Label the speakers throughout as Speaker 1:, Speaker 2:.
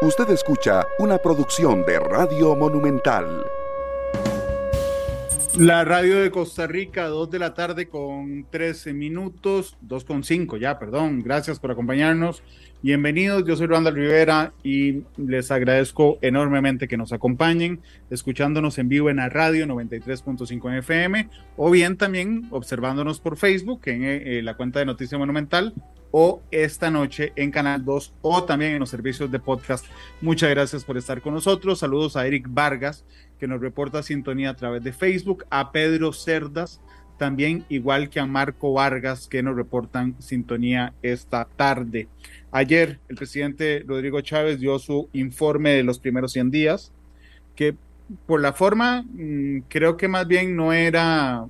Speaker 1: Usted escucha una producción de Radio Monumental.
Speaker 2: La radio de Costa Rica, 2 de la tarde con 13 minutos, 2 con 5 ya, perdón. Gracias por acompañarnos. Bienvenidos, yo soy Randall Rivera y les agradezco enormemente que nos acompañen, escuchándonos en vivo en la radio 93.5 en FM o bien también observándonos por Facebook en eh, la cuenta de Noticia Monumental o esta noche en Canal 2 o también en los servicios de podcast. Muchas gracias por estar con nosotros. Saludos a Eric Vargas, que nos reporta sintonía a través de Facebook, a Pedro Cerdas, también igual que a Marco Vargas, que nos reportan sintonía esta tarde. Ayer el presidente Rodrigo Chávez dio su informe de los primeros 100 días, que por la forma mm, creo que más bien no era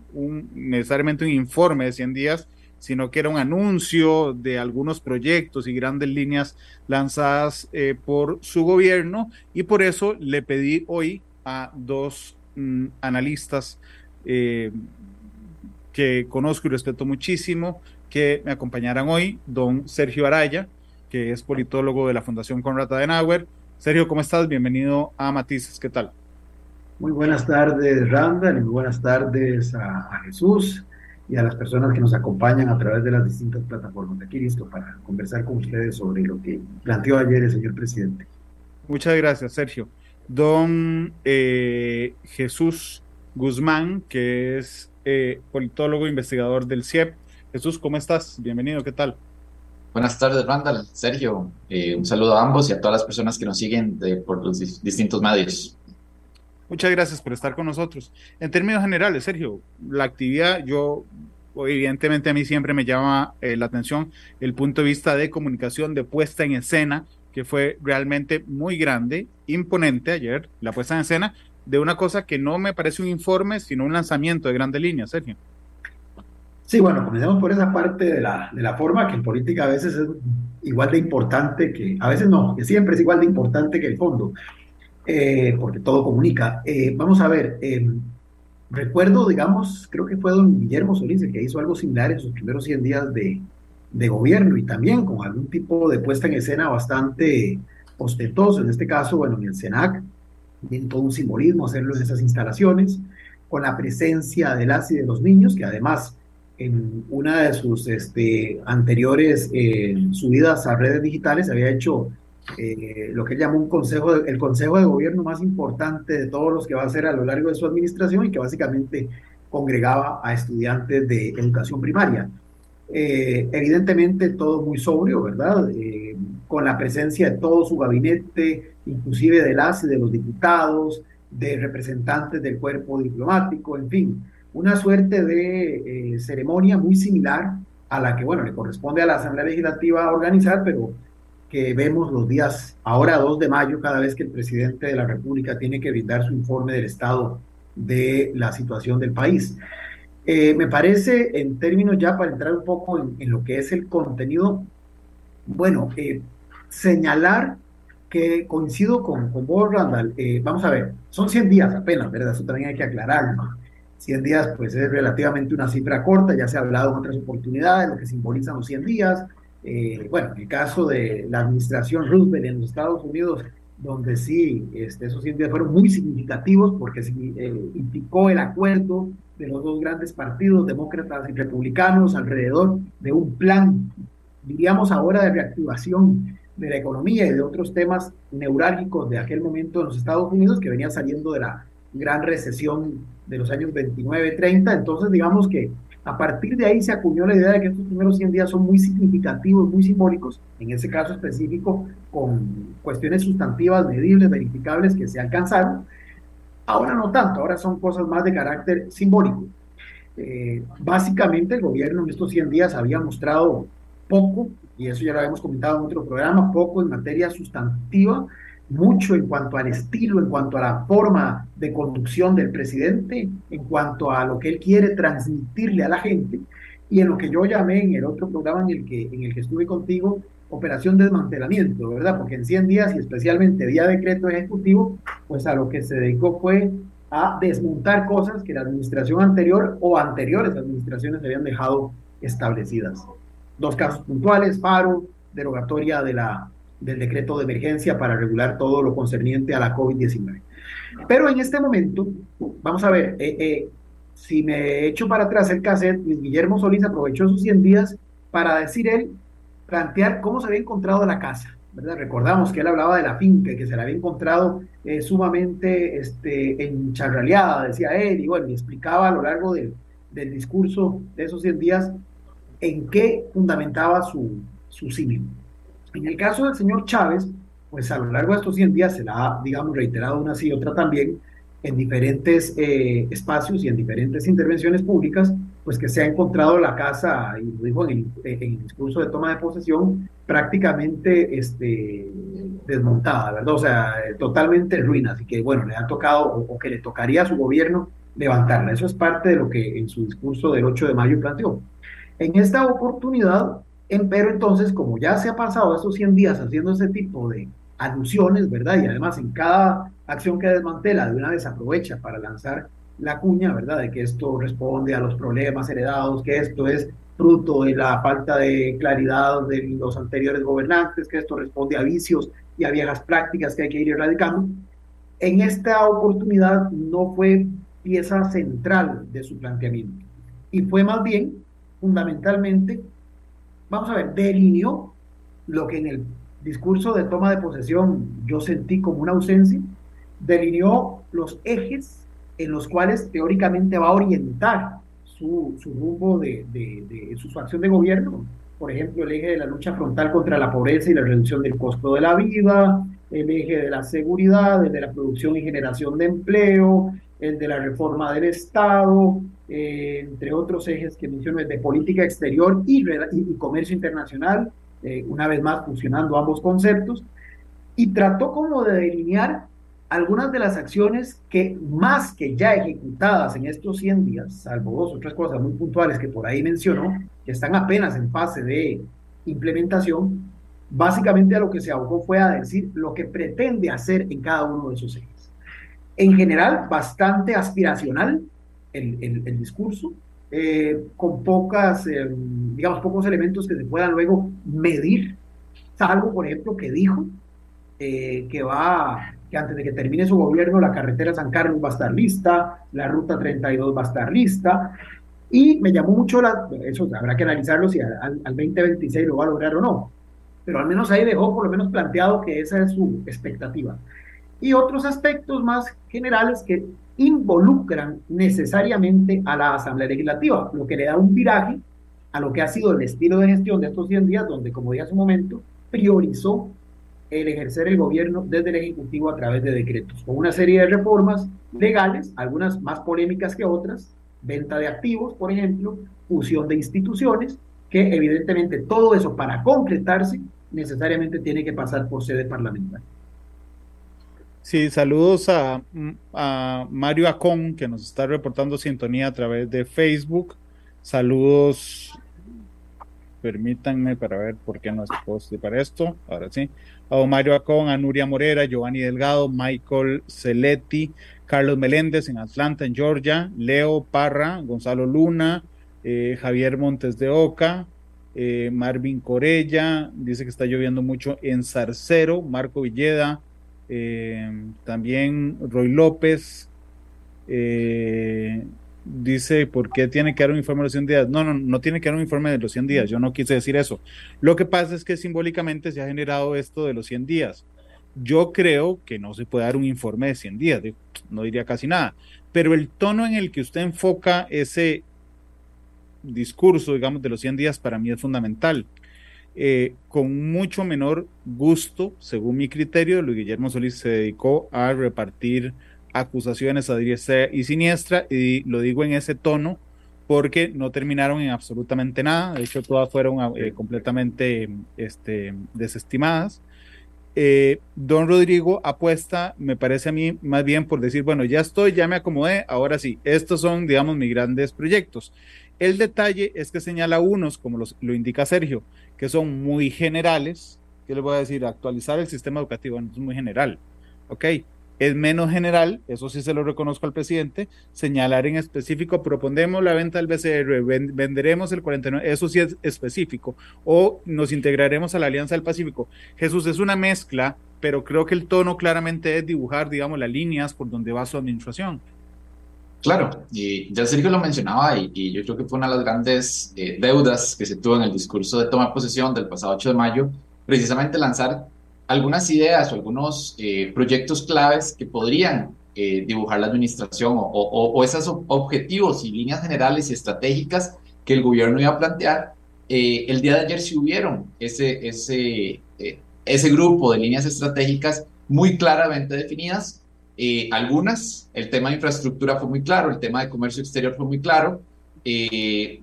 Speaker 2: necesariamente un informe de 100 días, sino que era un anuncio de algunos proyectos y grandes líneas lanzadas eh, por su gobierno y por eso le pedí hoy a dos mm, analistas eh, que conozco y respeto muchísimo que me acompañaran hoy, don Sergio Araya, que es politólogo de la Fundación Conrad Adenauer. Sergio, ¿cómo estás? Bienvenido a Matices, ¿qué tal?
Speaker 3: Muy buenas tardes, Randall, y muy buenas tardes a Jesús y a las personas que nos acompañan a través de las distintas plataformas. Aquí listo para conversar con ustedes sobre lo que planteó ayer el señor presidente.
Speaker 2: Muchas gracias, Sergio. Don eh, Jesús Guzmán, que es eh, politólogo e investigador del CIEP. Jesús, ¿cómo estás? Bienvenido, ¿qué tal?
Speaker 4: Buenas tardes, Randall. Sergio, eh, un saludo a ambos y a todas las personas que nos siguen por los distintos medios.
Speaker 2: Muchas gracias por estar con nosotros. En términos generales, Sergio, la actividad, yo evidentemente a mí siempre me llama eh, la atención el punto de vista de comunicación, de puesta en escena, que fue realmente muy grande, imponente ayer, la puesta en escena de una cosa que no me parece un informe, sino un lanzamiento de grandes líneas, Sergio.
Speaker 3: Sí, bueno, comencemos por esa parte de la, de la forma que en política a veces es igual de importante que, a veces no, que siempre es igual de importante que el fondo. Eh, porque todo comunica. Eh, vamos a ver, em, recuerdo, digamos, creo que fue don Guillermo Solís el que hizo algo similar en sus primeros 100 días de, gobierno y también con algún tipo de puesta en escena bastante ostentoso. En este caso, bueno, en el SENAC tiene todo un simbolismo hacerlo en esas instalaciones, con la presencia de las y de los niños, que además en una de sus este, anteriores eh, subidas a redes digitales había hecho eh, lo que llamó un consejo el consejo de gobierno más importante de todos los que va a hacer a lo largo de su administración y que básicamente congregaba a estudiantes de educación primaria. Eh, evidentemente todo muy sobrio, ¿verdad? Eh, con la presencia de todo su gabinete, inclusive de las y de los diputados, de representantes del cuerpo diplomático, en fin, una suerte de ceremonia muy similar a la que, bueno, le corresponde a la Asamblea Legislativa organizar, pero que vemos los días, ahora 2 de mayo, cada vez que el presidente de la República tiene que brindar su informe del estado de la situación del país. Eh, me parece, en términos ya para entrar un poco en, lo que es el contenido, bueno, eh, señalar que coincido con, con vos, Randall. Eh, vamos a ver, son 100 días apenas, ¿verdad? Eso también hay que aclararlo. 100 días, pues es relativamente una cifra corta, ya se ha hablado en otras oportunidades, lo que simbolizan los 100 días, eh, bueno, en el caso de la administración Roosevelt en los Estados Unidos, donde sí, este, esos 100 días fueron muy significativos porque eh, implicó el acuerdo de los dos grandes partidos, demócratas y republicanos, alrededor de un plan, diríamos ahora, de reactivación de la economía y de otros temas neurálgicos de aquel momento en los Estados Unidos que venía saliendo de la gran recesión de los años 29-30. Entonces, digamos que a partir de ahí se acuñó la idea de que estos primeros 100 días son muy significativos, muy simbólicos, en ese caso específico, con cuestiones sustantivas, medibles, verificables que se alcanzaron. Ahora no tanto, ahora son cosas más de carácter simbólico. Eh, básicamente el gobierno en estos 100 días había mostrado poco, y eso ya lo habíamos comentado en otro programa, poco en materia sustantiva, mucho en cuanto al estilo, en cuanto a la forma de conducción del presidente, en cuanto a lo que él quiere transmitirle a la gente y en lo que yo llamé en el otro programa en el que, en el que estuve contigo, operación de desmantelamiento, ¿verdad? Porque en 100 días y especialmente vía decreto ejecutivo, pues a lo que se dedicó fue a desmontar cosas que la administración anterior o anteriores administraciones habían dejado establecidas. Dos casos puntuales, paro, derogatoria de la del decreto de emergencia para regular todo lo concerniente a la COVID-19. Pero en este momento, vamos a ver, eh, eh, si me echo para atrás el cassette, Guillermo Solís aprovechó sus 100 días para decir él, plantear cómo se había encontrado la casa. Recordamos que él hablaba de la finca, que se la había encontrado eh, sumamente este, encharraleada, decía él, y bueno, explicaba a lo largo del discurso de esos 100 días en qué fundamentaba su, su En el caso del señor Chávez, pues a lo largo de estos 100 días se la ha, digamos, reiterado una y otra también en diferentes eh, espacios y en diferentes intervenciones públicas, pues que se ha encontrado la casa, y lo dijo en el, discurso de toma de posesión, prácticamente este, desmontada, ¿verdad? O sea, totalmente en ruinas, así que bueno, le ha tocado o, que le tocaría a su gobierno levantarla. Eso es parte de lo que en su discurso del 8 de mayo planteó. En esta oportunidad, pero entonces, como ya se ha pasado estos 100 días haciendo ese tipo de alusiones, ¿verdad? Y además en cada acción que desmantela, de una vez aprovecha para lanzar la cuña, ¿verdad? De que esto responde a los problemas heredados, que esto es fruto de la falta de claridad de los anteriores gobernantes, que esto responde a vicios y a viejas prácticas que hay que ir erradicando. En esta oportunidad no fue pieza central de su planteamiento y fue más bien, fundamentalmente, vamos a ver, delineó lo que en el discurso de toma de posesión yo sentí como una ausencia, delineó los ejes en los cuales teóricamente va a orientar su, su rumbo de, de, su, acción de gobierno. Por ejemplo, el eje de la lucha frontal contra la pobreza y la reducción del costo de la vida, el eje de la seguridad, el de la producción y generación de empleo, el de la reforma del Estado, eh, entre otros ejes que menciono, de política exterior y, comercio internacional, eh, una vez más funcionando ambos conceptos, y trató como de delinear algunas de las acciones que más que ya ejecutadas en estos 100 días, salvo dos o tres cosas muy puntuales que por ahí mencionó, que están apenas en fase de implementación, básicamente a lo que se abogó fue a decir lo que pretende hacer en cada uno de esos ejes. En general, bastante aspiracional el, el, discurso, eh, con pocas, eh, digamos, pocos elementos que se puedan luego medir, salvo, por ejemplo, que dijo eh, que va que antes de que termine su gobierno la carretera San Carlos va a estar lista, la ruta 32 va a estar lista, y me llamó mucho la, eso habrá que analizarlo si al, al 2026 lo va a lograr o no, pero al menos ahí dejó por lo menos planteado que esa es su expectativa. Y otros aspectos más generales que involucran necesariamente a la Asamblea Legislativa, lo que le da un viraje a lo que ha sido el estilo de gestión de estos 100 días, donde, como dije hace un momento, priorizó el ejercer el gobierno desde el Ejecutivo a través de decretos, con una serie de reformas legales, algunas más polémicas que otras, venta de activos, por ejemplo, fusión de instituciones, que evidentemente todo eso para completarse necesariamente tiene que pasar por sede parlamentaria.
Speaker 2: Sí, saludos a, Mario Acón, que nos está reportando sintonía a través de Facebook. Saludos permítanme para ver por qué no es posible para esto. Ahora sí. A Mario Acón, a Nuria Morera, Giovanni Delgado, Michael Celetti, Carlos Meléndez en Atlanta, en Georgia, Leo Parra, Gonzalo Luna, eh, Javier Montes de Oca, eh, Marvin Corella, dice que está lloviendo mucho en Zarcero, Marco Villeda, eh, también Roy López, dice, ¿por qué tiene que dar un informe de los 100 días? No, no, no tiene que dar un informe de los 100 días, yo no quise decir eso. Lo que pasa es que simbólicamente se ha generado esto de los 100 días. Yo creo que no se puede dar un informe de 100 días, no diría casi nada, pero el tono en el que usted enfoca ese discurso, digamos, de los 100 días para mí es fundamental. Eh, con mucho menor gusto, según mi criterio, Luis Guillermo Solís se dedicó a repartir acusaciones a diestra y siniestra, y lo digo en ese tono porque no terminaron en absolutamente nada, de hecho todas fueron eh, completamente este, desestimadas. Eh, don Rodrigo apuesta, me parece a mí, más bien por decir, bueno, ya estoy, ya me acomodé, ahora sí, estos son, digamos, mis grandes proyectos. El detalle es que señala unos, como lo indica Sergio, que son muy generales. ¿Qué le voy a decir? Actualizar el sistema educativo, es muy general. ¿Ok? es menos general, eso sí se lo reconozco al presidente, señalar en específico, propondemos la venta del BCR, venderemos el 49, eso sí es específico, o nos integraremos a la Alianza del Pacífico. Jesús, es una mezcla, pero creo que el tono claramente es dibujar, digamos, las líneas por donde va su administración.
Speaker 4: Claro, y ya Sergio lo mencionaba y, yo creo que fue una de las grandes eh, deudas que se tuvo en el discurso de toma de posesión del pasado 8 de mayo, precisamente lanzar algunas ideas o algunos eh, proyectos claves que podrían eh, dibujar la administración o, esos objetivos y líneas generales y estratégicas que el gobierno iba a plantear. El día de ayer sí hubieron ese, ese, ese grupo de líneas estratégicas muy claramente definidas. Algunas, el tema de infraestructura fue muy claro, el tema de comercio exterior fue muy claro,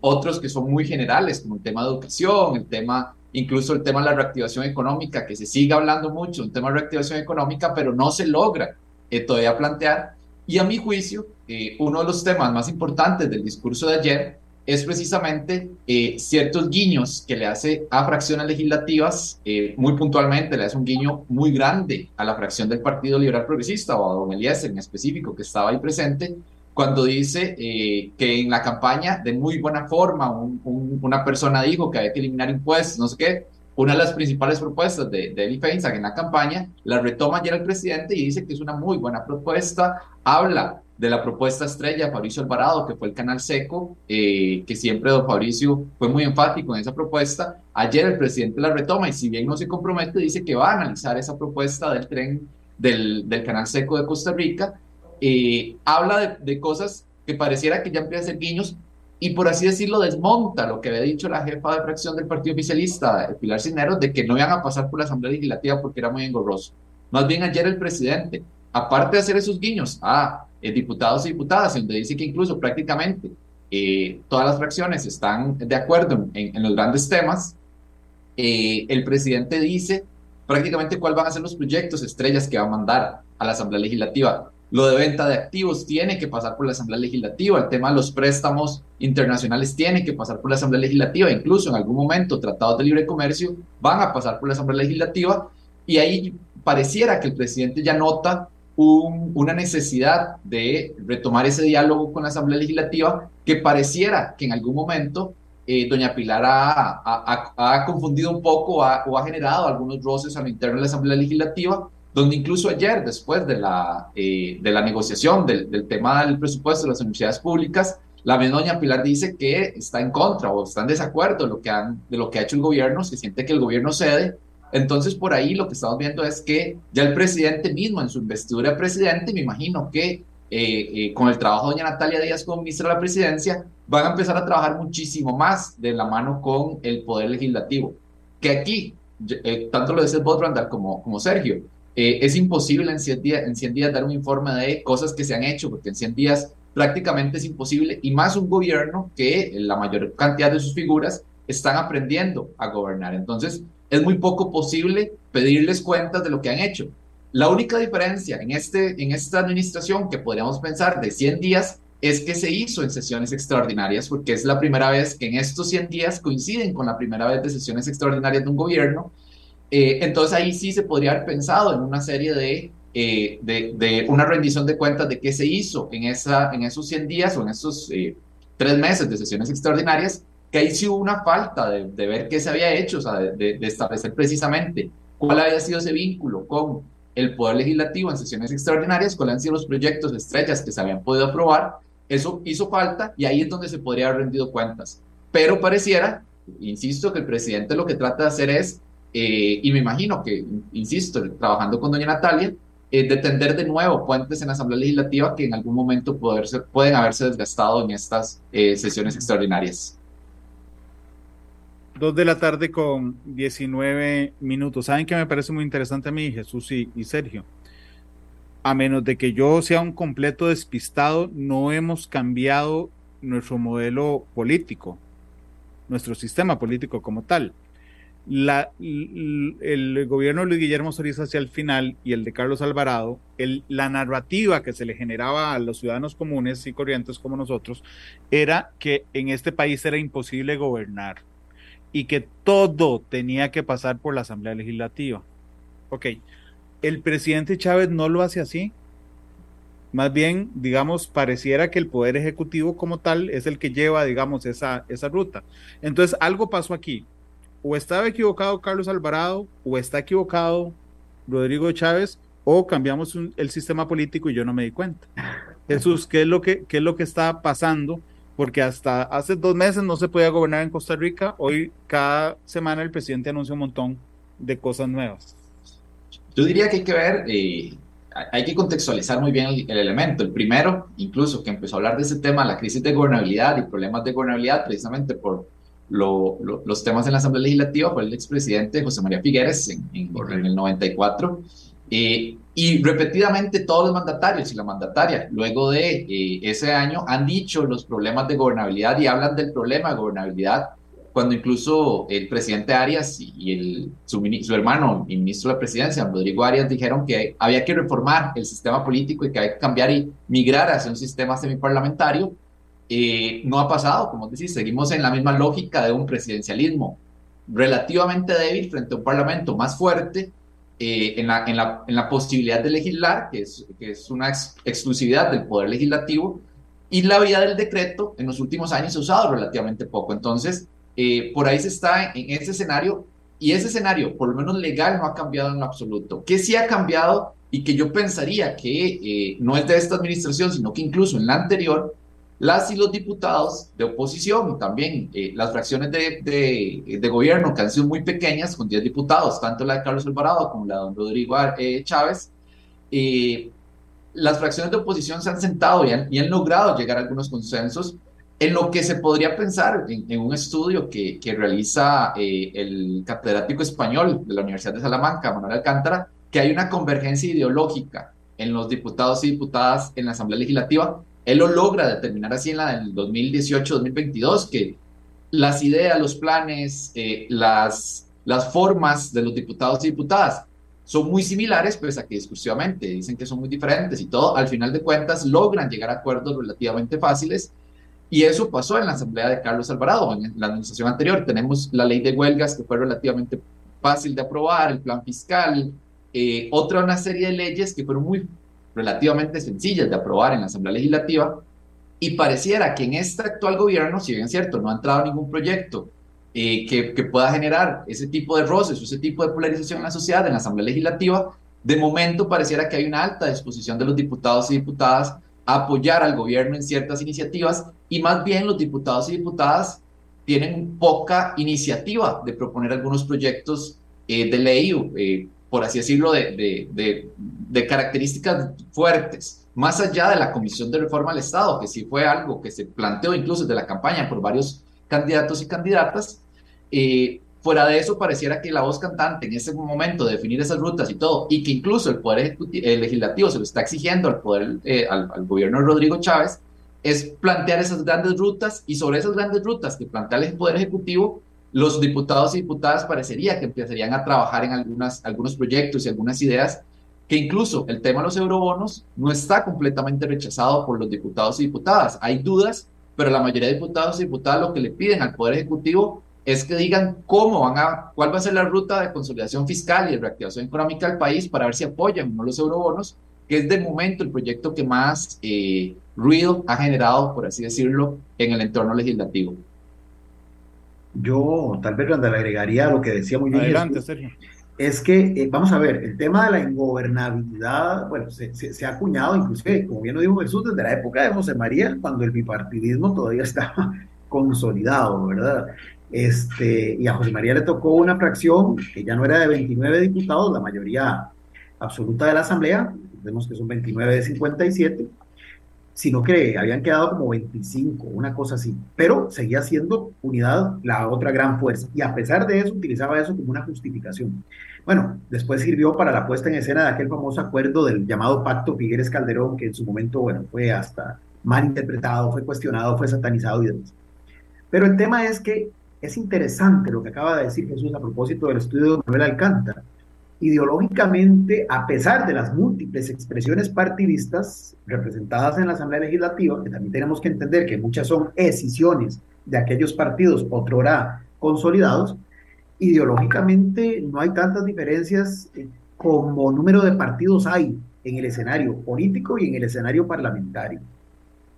Speaker 4: otros que son muy generales, como el tema de educación, el tema incluso el tema de la reactivación económica, que se sigue hablando mucho, un tema de reactivación económica, pero no se logra eh, todavía plantear. Y a mi juicio, eh, uno de los temas más importantes del discurso de ayer es precisamente eh, ciertos guiños que le hace a fracciones legislativas, muy puntualmente le hace un guiño muy grande a la fracción del Partido Liberal Progresista o a Don Eliezer en específico que estaba ahí presente, cuando dice eh, que en la campaña de muy buena forma una persona dijo que había que eliminar impuestos, no sé qué, una de las principales propuestas de, de Eli Feinstein en la campaña, la retoma ayer el presidente y dice que es una muy buena propuesta, habla de la propuesta estrella Fabricio Alvarado, que fue el canal seco, eh, que siempre don Fabricio fue muy enfático en esa propuesta. Ayer el presidente la retoma y si bien no se compromete, dice que va a analizar esa propuesta del tren del, del canal seco de Costa Rica eh, habla de, cosas que pareciera que ya empieza a ser guiños y por así decirlo desmonta lo que había dicho la jefa de fracción del partido oficialista, Pilar Cisneros, de que no iban a pasar por la Asamblea Legislativa porque era muy engorroso. Más bien ayer el presidente, aparte de hacer esos guiños a eh, diputados y diputadas, donde dice que incluso prácticamente eh, todas las fracciones están de acuerdo en, los grandes temas, el presidente dice prácticamente cuáles van a ser los proyectos estrellas que va a mandar a la Asamblea Legislativa. Lo de venta de activos tiene que pasar por la Asamblea Legislativa. El tema de los préstamos internacionales tiene que pasar por la Asamblea Legislativa. Incluso en algún momento tratados de libre comercio van a pasar por la Asamblea Legislativa. Y ahí pareciera que el presidente ya nota una necesidad de retomar ese diálogo con la Asamblea Legislativa que pareciera que en algún momento eh, doña Pilar ha, ha, confundido un poco o ha generado algunos roces al interno de la Asamblea Legislativa donde incluso ayer, después de la, eh, de la negociación del, tema del presupuesto de las universidades públicas, la misma doña Pilar dice que está en contra o está en desacuerdo lo de lo que ha hecho el gobierno, se siente que el gobierno cede. Entonces, por ahí lo que estamos viendo es que ya el presidente mismo, en su investidura de presidente, me imagino que eh, eh, con el trabajo de doña Natalia Díaz como ministra de la presidencia, van a empezar a trabajar muchísimo más de la mano con el poder legislativo. Que aquí, tanto lo dice Bob Randall como, como Sergio, eh, es imposible en 100, días, en 100 días dar un informe de cosas que se han hecho, porque en 100 días prácticamente es imposible, y más un gobierno que la mayor cantidad de sus figuras están aprendiendo a gobernar. Entonces, es muy poco posible pedirles cuentas de lo que han hecho. La única diferencia en, este, en esta administración que podríamos pensar de 100 días es que se hizo en sesiones extraordinarias, porque es la primera vez que en estos 100 días coinciden con la primera vez de sesiones extraordinarias de un gobierno eh, entonces ahí sí se podría haber pensado en una serie eh, de, de, una rendición de cuentas de qué se hizo en, esa, en esos 100 días o en esos eh, tres meses de sesiones extraordinarias, que ahí sí hubo una falta de, de ver qué se había hecho, o sea, de, de, establecer precisamente cuál había sido ese vínculo con el Poder Legislativo en sesiones extraordinarias, cuáles han sido los proyectos estrellas que se habían podido aprobar. Eso hizo falta y ahí es donde se podría haber rendido cuentas. Pero pareciera, insisto, que el presidente lo que trata de hacer es eh, y me imagino que, insisto, trabajando con doña Natalia, eh, de tender de nuevo puentes en la Asamblea Legislativa que en algún momento pueden haberse desgastado en estas eh, sesiones extraordinarias.
Speaker 2: Dos de la tarde con 19 minutos. ¿Saben qué me parece muy interesante a mí, Jesús y, Sergio? A menos de que yo sea un completo despistado, no hemos cambiado nuestro modelo político, nuestro sistema político como tal el gobierno de Luis Guillermo Solís hacia el final y el de Carlos Alvarado, la narrativa que se le generaba a los ciudadanos comunes y corrientes como nosotros era que en este país era imposible gobernar y que todo tenía que pasar por la Asamblea Legislativa. Ok, el presidente Chávez no lo hace así. Más bien, digamos, pareciera que el Poder Ejecutivo como tal es el que lleva, digamos, esa, esa ruta. Entonces, algo pasó aquí. O estaba equivocado Carlos Alvarado, o está equivocado Rodrigo Chávez, o cambiamos el sistema político y yo no me di cuenta. Jesús, ¿qué es lo que, qué es lo que está pasando? Porque hasta hace dos meses no se podía gobernar en Costa Rica. Hoy, cada semana, el presidente anuncia un montón de cosas nuevas.
Speaker 4: Yo diría que hay que ver, eh, hay que contextualizar muy bien el, elemento. El primero, incluso, que empezó a hablar de ese tema, la crisis de gobernabilidad y problemas de gobernabilidad, precisamente por los temas en la Asamblea Legislativa, fue el expresidente José María Figueres en, en, el 94. Eh, y repetidamente todos los mandatarios y la mandataria, luego de eh, ese año, han dicho los problemas de gobernabilidad y hablan del problema de gobernabilidad cuando incluso el presidente Arias y el, su, su, hermano y ministro de la presidencia, Rodrigo Arias, dijeron que había que reformar el sistema político y que había que cambiar y migrar hacia un sistema semiparlamentario. Eh, no ha pasado, como decís, seguimos en la misma lógica de un presidencialismo relativamente débil frente a un parlamento más fuerte eh, en, la, en, en, posibilidad de legislar, que es, una exclusividad del poder legislativo, y la vía del decreto en los últimos años se ha usado relativamente poco. Entonces, eh, por ahí se está en, ese escenario y ese escenario, por lo menos legal, no ha cambiado en absoluto. ¿Qué sí ha cambiado y que yo pensaría que eh, no es de esta administración, sino que incluso en la anterior, las y los diputados de oposición también eh, las fracciones de, de, gobierno que han sido muy pequeñas, con 10 diputados, tanto la de Carlos Alvarado como la de don Rodrigo Chávez, las fracciones de oposición se han sentado y han, y han logrado llegar a algunos consensos en lo que se podría pensar en, un estudio que, que realiza eh, el catedrático español de la Universidad de Salamanca, Manuel Alcántara, que hay una convergencia ideológica en los diputados y diputadas en la Asamblea Legislativa. Él lo logra determinar así en la del 2018-2022, que las ideas, los planes, eh, las, las formas de los diputados y diputadas son muy similares, pese a que discursivamente dicen que son muy diferentes y todo, al final de cuentas logran llegar a acuerdos relativamente fáciles y eso pasó en la asamblea de Carlos Alvarado, en la administración anterior. Tenemos la ley de huelgas que fue relativamente fácil de aprobar, el plan fiscal, eh, otra una serie de leyes que fueron muy relativamente sencillas de aprobar en la asamblea legislativa. Y pareciera que en este actual gobierno, si bien es cierto, no ha entrado ningún proyecto eh, que, pueda generar ese tipo de roces o ese tipo de polarización en la sociedad, en la asamblea legislativa, de momento pareciera que hay una alta disposición de los diputados y diputadas apoyar al gobierno en ciertas iniciativas y más bien los diputados y diputadas tienen poca iniciativa de proponer algunos proyectos eh, de ley, eh, por así decirlo, de, de, características fuertes, más allá de la Comisión de Reforma al Estado, que sí fue algo que se planteó incluso desde la campaña por varios candidatos y candidatas. Eh, Fuera de eso, pareciera que la voz cantante en ese momento de definir esas rutas y todo, y que incluso el Poder Legislativo se lo está exigiendo al, poder, eh, al, gobierno de Rodrigo Chávez, es plantear esas grandes rutas y sobre esas grandes rutas que plantea el Poder Ejecutivo, los diputados y diputadas parecería que empezarían a trabajar en algunas, algunos proyectos y algunas ideas que incluso el tema de los eurobonos no está completamente rechazado por los diputados y diputadas. Hay dudas, pero la mayoría de diputados y diputadas lo que le piden al Poder Ejecutivo es que digan cómo van a, cuál va a ser la ruta de consolidación fiscal y de reactivación económica del país para ver si apoyan los eurobonos, que es de momento el proyecto que más eh, ruido ha generado, por así decirlo, en el entorno legislativo.
Speaker 3: Yo tal vez le agregaría lo que decía muy bien.
Speaker 2: Adelante, Sergio.
Speaker 3: Es que, eh, vamos a ver, el tema de la ingobernabilidad, bueno, se, se, ha acuñado inclusive, como bien lo dijo Jesús, desde la época de José María, cuando el bipartidismo todavía estaba consolidado, ¿verdad? Este, y a José María le tocó una fracción que ya no era de 29 diputados, la mayoría absoluta de la Asamblea, vemos que son 29 de 57, sino que habían quedado como 25, una cosa así, pero seguía siendo unidad la otra gran fuerza, y a pesar de eso utilizaba eso como una justificación. Bueno, después sirvió para la puesta en escena de aquel famoso acuerdo del llamado Pacto Figueres Calderón, que en su momento, bueno, fue hasta mal interpretado, fue cuestionado, fue satanizado y demás. Pero el tema es que es interesante lo que acaba de decir Jesús a propósito del estudio de Manuel Alcántara. Ideológicamente, a pesar de las múltiples expresiones partidistas representadas en la Asamblea Legislativa, que también tenemos que entender que muchas son escisiones de aquellos partidos otrora consolidados, ideológicamente no hay tantas diferencias como número de partidos hay en el escenario político y en el escenario parlamentario.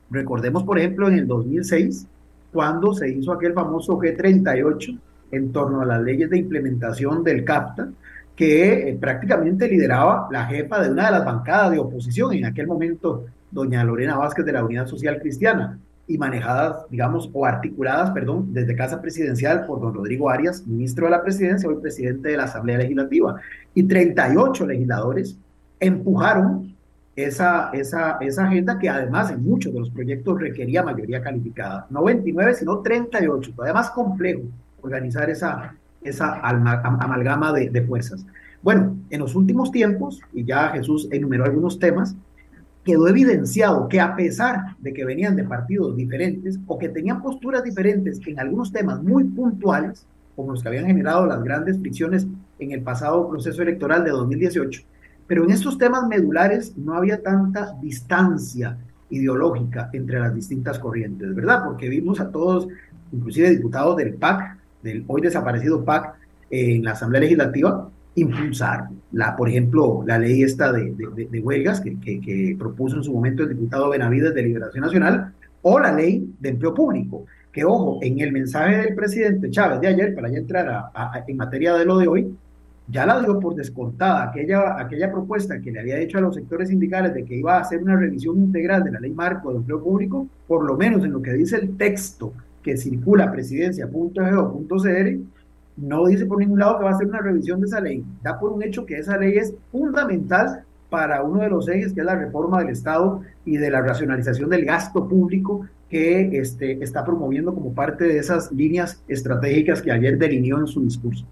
Speaker 3: Recordemos, por ejemplo, en el 2006, cuando se hizo aquel famoso G38 en torno a las leyes de implementación del CAPTA, que eh, prácticamente lideraba la jefa de una de las bancadas de oposición, en aquel momento doña Lorena Vázquez de la Unidad Social Cristiana, y manejadas, digamos, o articuladas, perdón, desde Casa Presidencial por don Rodrigo Arias, ministro de la Presidencia, hoy presidente de la Asamblea Legislativa. Y 38 legisladores empujaron esa, esa, agenda que además en muchos de los proyectos requería mayoría calificada. No 29, sino 38. Todavía más complejo organizar esa, esa amalgama de, de fuerzas. Bueno, en los últimos tiempos, y ya Jesús enumeró algunos temas, quedó evidenciado que a pesar de que venían de partidos diferentes o que tenían posturas diferentes en algunos temas muy puntuales, como los que habían generado las grandes fricciones en el pasado proceso electoral de 2018, pero en estos temas medulares no había tanta distancia ideológica entre las distintas corrientes, ¿verdad? Porque vimos a todos, inclusive diputados del PAC, del hoy desaparecido PAC, en la Asamblea Legislativa, impulsar, la, por ejemplo, la ley esta de, de, huelgas que, propuso en su momento el diputado Benavides de Liberación Nacional, o la ley de empleo público, que ojo, en el mensaje del presidente Chávez de ayer, para ya entrar en materia de lo de hoy, ya la dio por descontada aquella, aquella propuesta que le había hecho a los sectores sindicales de que iba a hacer una revisión integral de la ley marco de empleo público, por lo menos en lo que dice el texto que circula presidencia.go.cr, no dice por ningún lado que va a hacer una revisión de esa ley. Da por un hecho que esa ley es fundamental para uno de los ejes, que es la reforma del Estado y de la racionalización del gasto público que este, está promoviendo como parte de esas líneas estratégicas que ayer delineó en su discurso.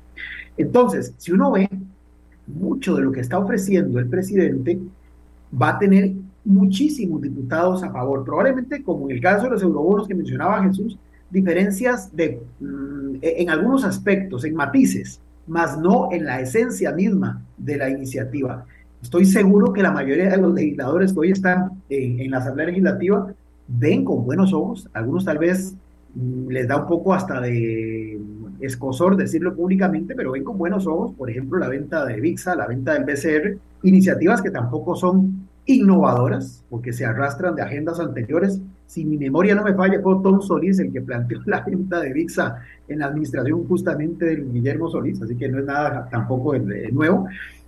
Speaker 3: Entonces, si uno ve mucho de lo que está ofreciendo el presidente, va a tener muchísimos diputados a favor. Probablemente, como en el caso de los eurobonos que mencionaba Jesús, diferencias de, mm, en algunos aspectos, en matices, más no en la esencia misma de la iniciativa. Estoy seguro que la mayoría de los legisladores que hoy están en, la Asamblea Legislativa ven con buenos ojos, algunos tal vez mm, les da un poco hasta de escosor decirlo públicamente, pero ven con buenos ojos, por ejemplo, la venta de VIXA, la venta del BCR, iniciativas que tampoco son innovadoras, porque se arrastran de agendas anteriores. Si mi memoria no me falla, fue Tom Solís el que planteó la venta de VIXA en la administración justamente del Guillermo Solís, así que no es nada tampoco nuevo.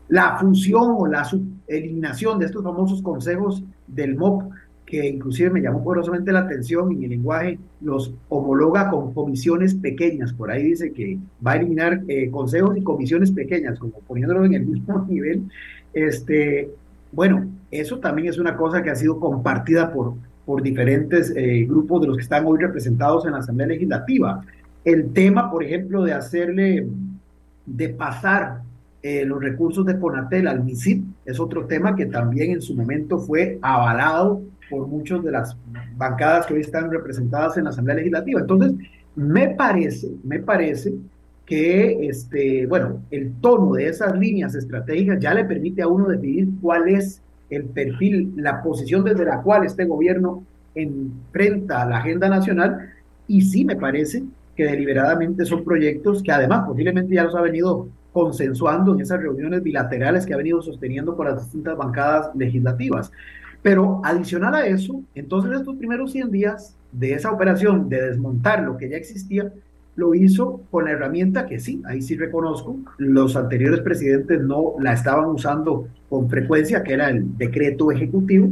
Speaker 3: La fusión o la eliminación de estos famosos consejos del MOP, que inclusive me llamó poderosamente la atención en el lenguaje, los homologa con comisiones pequeñas. Por ahí dice que va a eliminar eh, consejos y comisiones pequeñas, como poniéndolo en el mismo nivel. Este, bueno, eso también es una cosa que ha sido compartida por, por diferentes eh, grupos de los que están hoy representados en la Asamblea Legislativa. El tema, por ejemplo, de hacerle, de pasar eh, los recursos de Conatel al MISIP, es otro tema que también en su momento fue avalado por muchas de las bancadas que hoy están representadas en la Asamblea Legislativa. Entonces, me parece, me parece que, este, bueno, el tono de esas líneas estratégicas ya le permite a uno definir cuál es el perfil, la posición desde la cual este gobierno enfrenta la agenda nacional y sí me parece que deliberadamente son proyectos que además posiblemente ya los ha venido consensuando en esas reuniones bilaterales que ha venido sosteniendo con las distintas bancadas legislativas. Pero adicional a eso, entonces estos primeros 100 días de esa operación de desmontar lo que ya existía, lo hizo con la herramienta que sí, ahí sí reconozco, los anteriores presidentes no la estaban usando con frecuencia, que era el decreto ejecutivo,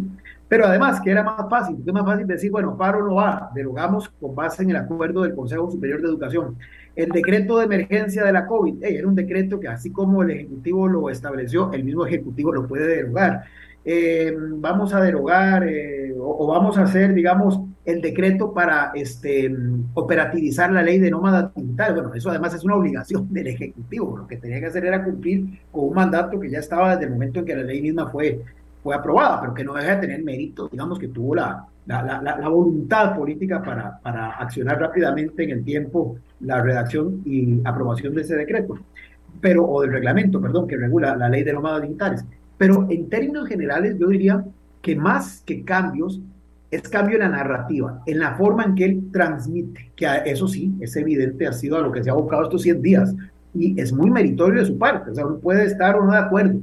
Speaker 3: pero además que era más fácil, es más fácil decir, bueno, paro no va, derogamos con base en el acuerdo del Consejo Superior de Educación. El decreto de emergencia de la COVID, era un decreto que así como el Ejecutivo lo estableció, el mismo Ejecutivo lo puede derogar. Eh, vamos a derogar eh, o, vamos a hacer, digamos, el decreto para este, operativizar la ley de nómada digital. Bueno, eso además es una obligación del Ejecutivo. Lo que tenía que hacer era cumplir con un mandato que ya estaba desde el momento en que la ley misma fue, fue aprobada, pero que no deja de tener mérito, digamos que tuvo la, la, la, la, voluntad política para, para accionar rápidamente en el tiempo la redacción y aprobación de ese decreto, pero, o del reglamento, perdón, que regula la ley de nómadas digitales. Pero en términos generales, yo diría que más que cambios, es cambio en la narrativa, en la forma en que él transmite, que eso sí, es evidente, ha sido a lo que se ha abocado estos 100 días, y es muy meritorio de su parte, o sea, uno puede estar o no de acuerdo,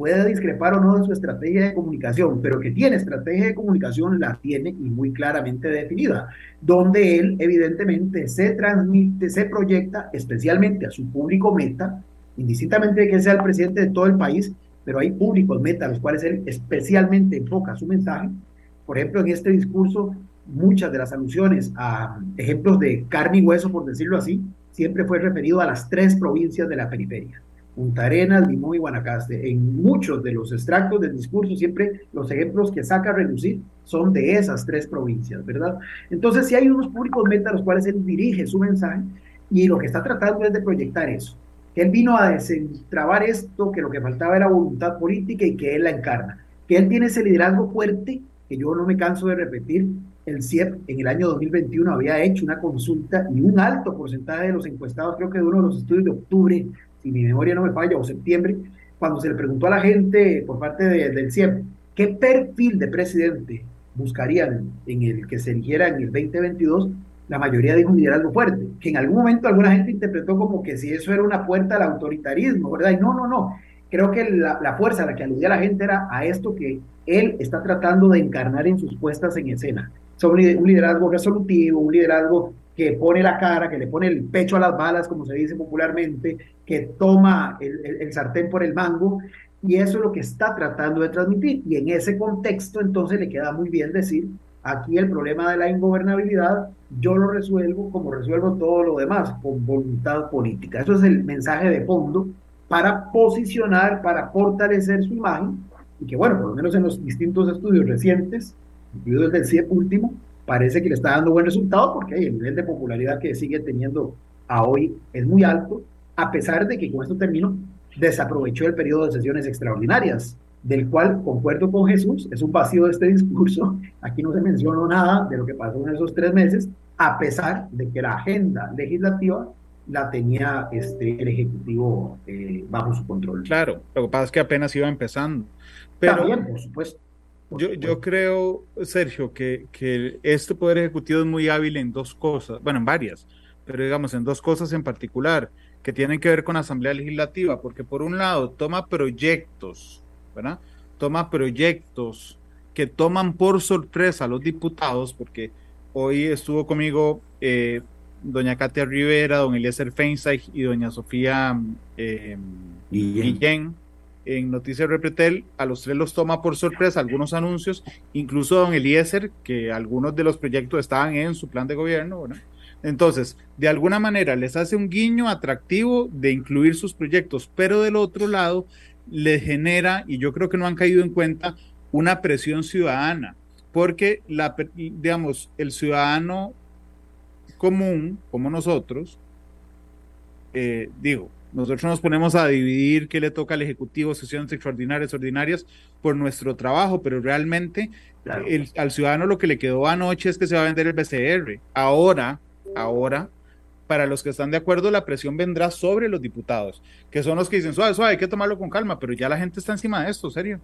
Speaker 3: puede discrepar o no de su estrategia de comunicación, pero que tiene estrategia de comunicación, la tiene y muy claramente definida, donde él evidentemente se transmite, se proyecta especialmente a su público meta, indistintamente de que sea el presidente de todo el país, pero hay públicos meta a los cuales él especialmente enfoca su mensaje. Por ejemplo, en este discurso, muchas de las alusiones a ejemplos de carne y hueso, por decirlo así, siempre fue referido a las tres provincias de la periferia Punta Arenas, Limón y Guanacaste. En muchos de los extractos del discurso, siempre los ejemplos que saca a relucir son de esas tres provincias, ¿verdad? Entonces, si hay unos públicos meta a los cuales él dirige su mensaje y lo que está tratando es de proyectar eso. Que él vino a desentrabar esto, que lo que faltaba era voluntad política y que él la encarna. Que él tiene ese liderazgo fuerte, que yo no me canso de repetir, el CIEP en el año 2021 había hecho una consulta y un alto porcentaje de los encuestados, creo que de uno de los estudios de octubre si mi memoria no me falla, o septiembre, cuando se le preguntó a la gente por parte del CIEP qué perfil de presidente buscarían en el que se eligiera en el 2022, la mayoría dijo un liderazgo fuerte, que en algún momento alguna gente interpretó como que si eso era una puerta al autoritarismo, ¿verdad? Y no, no, no. Creo que la, fuerza a la que aludía la gente era a esto que él está tratando de encarnar en sus puestas en escena. Sobre un liderazgo resolutivo, un liderazgo que pone la cara, que le pone el pecho a las balas, como se dice popularmente, que toma el, sartén por el mango, y eso es lo que está tratando de transmitir. Y en ese contexto, entonces, le queda muy bien decir, aquí el problema de la ingobernabilidad, yo lo resuelvo como resuelvo todo lo demás, con voluntad política. Eso es el mensaje de fondo para posicionar, para fortalecer su imagen, y que bueno, por lo menos en los distintos estudios recientes, incluido el del CIEP último, parece que le está dando buen resultado porque el nivel de popularidad que sigue teniendo a hoy es muy alto, a pesar de que con esto termino, desaprovechó el periodo de sesiones extraordinarias, del cual concuerdo con Jesús, es un vacío de este discurso, aquí no se mencionó nada de lo que pasó en esos tres meses, a pesar de que la agenda legislativa la tenía este, el Ejecutivo eh, bajo su control.
Speaker 2: Claro, lo que pasa es que apenas iba empezando. Pero,
Speaker 3: También, por supuesto.
Speaker 2: Yo, yo creo, Sergio, que, que este Poder Ejecutivo es muy hábil en dos cosas, bueno, en varias, pero digamos en dos cosas en particular, que tienen que ver con la Asamblea Legislativa, porque por un lado toma proyectos, ¿verdad? Toma proyectos que toman por sorpresa a los diputados, porque hoy estuvo conmigo eh, doña Katia Rivera, don Eliezer Feinstein y doña Sofía eh, Guillén. En Noticias Repretel, a los tres los toma por sorpresa algunos anuncios, incluso don Eliezer, que algunos de los proyectos estaban en su plan de gobierno, Entonces, de alguna manera les hace un guiño atractivo de incluir sus proyectos, pero del otro lado le genera, y yo creo que no han caído en cuenta, una presión ciudadana, porque la, digamos, el ciudadano común, como nosotros, eh, digo, nosotros nos ponemos a dividir qué le toca al Ejecutivo, sesiones extraordinarias, ordinarias, por nuestro trabajo, pero realmente al ciudadano lo que le quedó anoche es que se va a vender el BCR. Ahora, ahora, para los que están de acuerdo, la presión vendrá sobre los diputados, que son los que dicen, suave, suave, hay que tomarlo con calma, pero ya la gente está encima de esto, serio.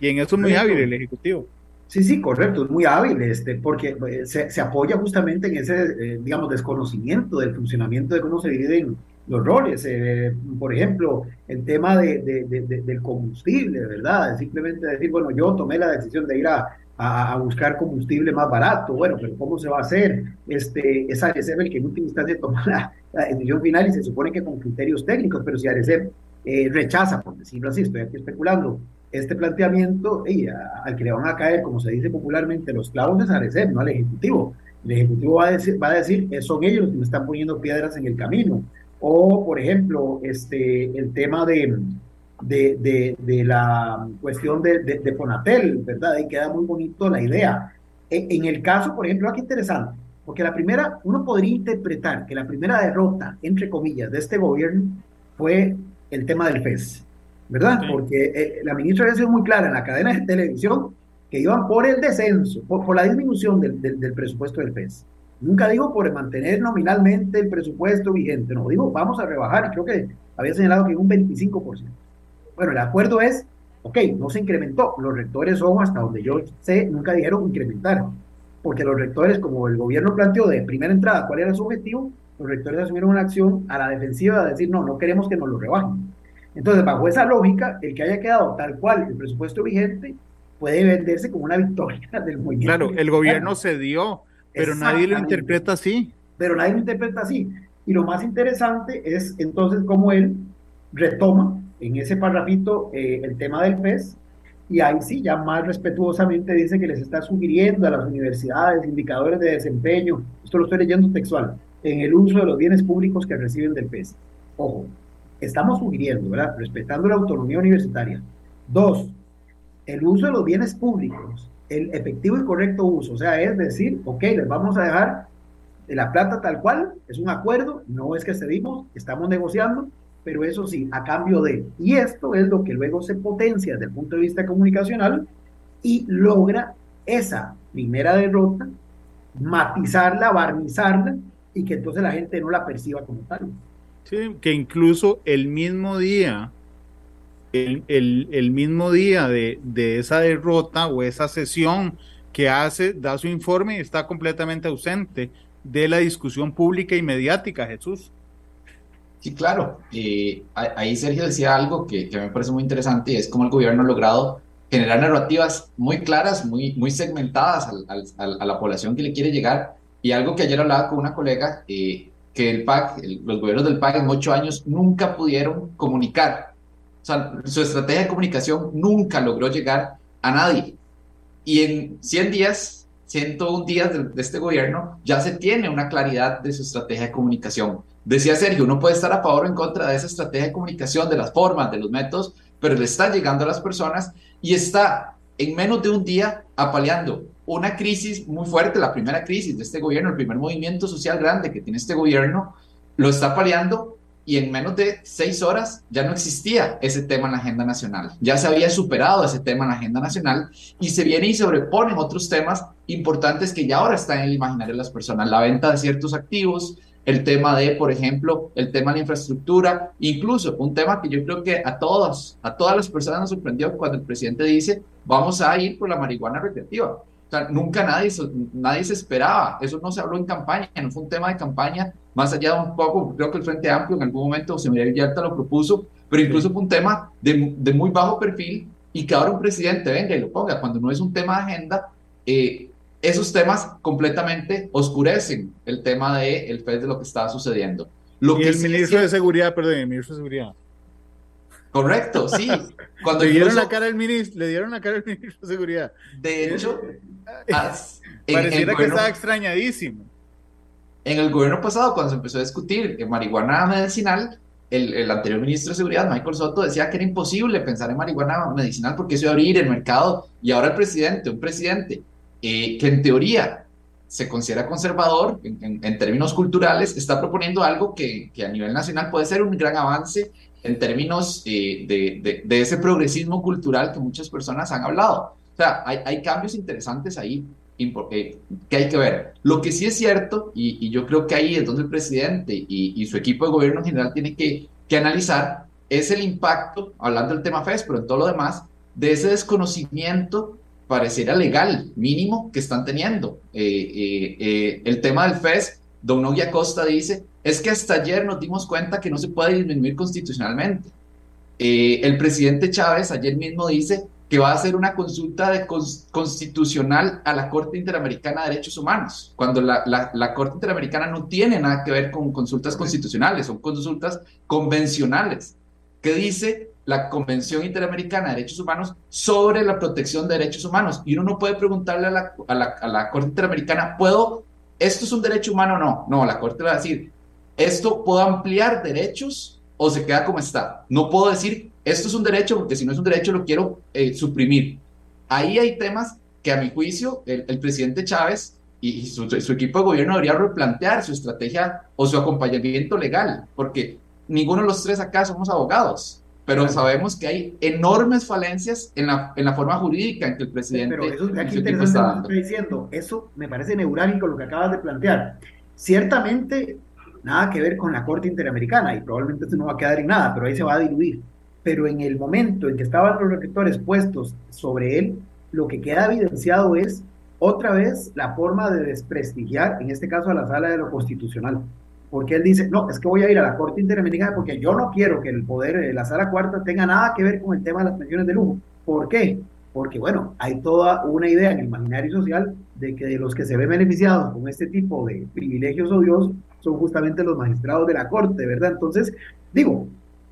Speaker 2: Y en eso es muy hábil el Ejecutivo.
Speaker 3: Sí, sí, correcto, es muy hábil, este, porque eh, se, se apoya justamente en ese, eh, digamos, desconocimiento del funcionamiento de cómo se dividen los roles. Eh, por ejemplo, el tema de, del combustible, ¿verdad? Simplemente decir, bueno, yo tomé la decisión de ir a, a, buscar combustible más barato. Bueno, pero ¿cómo se va a hacer? Este, es Arecep el que en última instancia toma la, decisión final y se supone que con criterios técnicos, pero si Arecep eh, rechaza, por decirlo así, estoy aquí especulando, este planteamiento, y al que le van a caer, como se dice popularmente, los clavos es Arecep, no al Ejecutivo. El Ejecutivo va a decir, va a decir son ellos los que me están poniendo piedras en el camino. O, por ejemplo, este, el tema de, de, de, la cuestión de, de, Fonatel, ¿verdad? Ahí queda muy bonito la idea. E, en, el caso, por ejemplo, aquí interesante, porque la primera, uno podría interpretar que la primera derrota, entre comillas, de este gobierno fue el tema del FES, ¿verdad? Porque eh, la ministra había sido muy clara en la cadena de televisión que iban por el descenso, por, por la disminución del, del, del presupuesto del FES. Nunca digo por mantener nominalmente el presupuesto vigente, no, digo vamos a rebajar y creo que había señalado que un 25%. Bueno, el acuerdo es, ok, no se incrementó, los rectores son hasta donde yo sé, nunca dijeron incrementar, porque los rectores, como el gobierno planteó de primera entrada cuál era su objetivo, los rectores asumieron una acción a la defensiva de decir, no, no queremos que nos lo rebajen. Entonces, bajo esa lógica, el que haya quedado tal cual el presupuesto vigente puede venderse como una victoria del movimiento.
Speaker 2: Claro, el gobierno cedió, pero nadie lo interpreta así.
Speaker 3: Pero nadie lo interpreta así. Y lo más interesante es entonces cómo él retoma en ese parrafito eh, el tema del PES y ahí sí, ya más respetuosamente dice que les está sugiriendo a las universidades indicadores de desempeño, esto lo estoy leyendo textual, en el uso de los bienes públicos que reciben del PES. Ojo, estamos sugiriendo, ¿verdad? Respetando la autonomía universitaria. Dos, el uso de los bienes públicos, el efectivo y correcto uso, o sea, es decir, ok, les vamos a dejar la plata tal cual, es un acuerdo, no es que cedimos, estamos negociando, pero eso sí, a cambio de, y esto es lo que luego se potencia desde el punto de vista comunicacional y logra esa primera derrota, matizarla, barnizarla y que entonces la gente no la perciba como tal.
Speaker 2: Sí, que incluso el mismo día, el, el, mismo día de, de, esa derrota o esa sesión que hace, da su informe y está completamente ausente de la discusión pública y mediática, Jesús.
Speaker 4: Sí, claro. ahí Sergio decía algo que, que, me parece muy interesante y es cómo el gobierno ha logrado generar narrativas muy claras, muy, muy segmentadas a la población que le quiere llegar. Y algo que ayer hablaba con una colega, eh, que el PAC, los gobiernos del PAC en ocho años nunca pudieron comunicar. O sea, su estrategia de comunicación nunca logró llegar a nadie. Y en 100 días, 101 días de, de este gobierno, ya se tiene una claridad de su estrategia de comunicación Decía Sergio, uno puede estar a favor o en contra de esa estrategia de comunicación, de las formas, de los métodos, pero le está llegando a las personas y está en menos de un día apaleando una crisis muy fuerte, la primera crisis de este gobierno, el primer movimiento social grande que tiene este gobierno, lo está apaleando y en menos de seis horas ya no existía ese tema en la agenda nacional. Ya se había superado ese tema en la agenda nacional y se viene y sobreponen otros temas importantes que ya ahora están en el imaginario de las personas. La venta de ciertos activos, el tema de, por ejemplo, el tema de la infraestructura, incluso un tema que yo creo que a todos, a todas las personas nos sorprendió cuando el presidente dice, vamos a ir por la marihuana recreativa. O sea, nunca nadie, nadie se esperaba, eso no se habló en campaña, no fue un tema de campaña, más allá de un poco, creo que el Frente Amplio en algún momento, se me Villalta lo propuso, pero incluso fue un tema de, de, muy bajo perfil y que ahora un presidente venga y lo ponga, cuando no es un tema de agenda, eh, esos temas completamente oscurecen el tema de el FED de lo que está sucediendo. Lo
Speaker 2: y el ministro de Seguridad, perdón, el ministro de Seguridad.
Speaker 4: Correcto, sí.
Speaker 2: Cuando le dieron la cara al ministro, le dieron la cara al ministro de Seguridad.
Speaker 4: De hecho,
Speaker 2: pareciera que estaba extrañadísimo.
Speaker 4: En el gobierno pasado, cuando se empezó a discutir en marihuana medicinal, el, el, anterior ministro de Seguridad, Michael Soto, decía que era imposible pensar en marihuana medicinal porque eso iba a abrir el mercado. Y ahora el presidente, un presidente eh, que en teoría se considera conservador en, términos culturales, está proponiendo algo que, que, a nivel nacional puede ser un gran avance en términos eh, de, de, ese progresismo cultural que muchas personas han hablado. O sea, hay, hay cambios interesantes ahí eh, que hay que ver. Lo que sí es cierto, y, y, yo creo que ahí es donde el presidente y, y su equipo de gobierno en general tiene que, que analizar, es el impacto, hablando del tema FES, pero en todo lo demás, de ese desconocimiento pareciera legal, mínimo, que están teniendo. Eh, eh, eh, el tema del FES, don Nogui Acosta dice, es que hasta ayer nos dimos cuenta que no se puede disminuir constitucionalmente. el presidente Chávez ayer mismo dice que va a hacer una consulta de constitucional a la Corte Interamericana de Derechos Humanos, cuando la, la Corte Interamericana no tiene nada que ver con consultas constitucionales, son consultas convencionales, que dice la Convención Interamericana de Derechos Humanos sobre la protección de derechos humanos. Y uno no puede preguntarle a la, a la, a la Corte Interamericana, ¿puedo, esto es un derecho humano o no? No, la Corte va a decir, ¿esto puedo ampliar derechos o se queda como está? No puedo decir, esto es un derecho porque si no es un derecho lo quiero eh, suprimir. Ahí hay temas que a mi juicio el, presidente Chávez y su, su, equipo de gobierno debería replantear su estrategia o su acompañamiento legal, porque ninguno de los tres acá somos abogados pero sabemos que hay enormes falencias en la, en la forma jurídica en que el presidente.
Speaker 3: Pero eso aquí interesante lo que diciendo. Eso me parece neurálgico lo que acabas de plantear. Ciertamente, nada que ver con la Corte Interamericana y probablemente esto no va a quedar en nada, pero ahí se va a diluir. Pero en el momento en que estaban los reflectores puestos sobre él, lo que queda evidenciado es otra vez la forma de desprestigiar, en este caso a la sala de lo constitucional. Porque él dice, no, es que voy a ir a la Corte Interamericana porque yo no quiero que el poder de la Sala Cuarta tenga nada que ver con el tema de las pensiones de lujo. ¿Por qué? Porque, bueno, hay toda una idea en el imaginario social de que de los que se ven beneficiados con este tipo de privilegios odiosos son justamente los magistrados de la Corte, ¿verdad? Entonces, digo,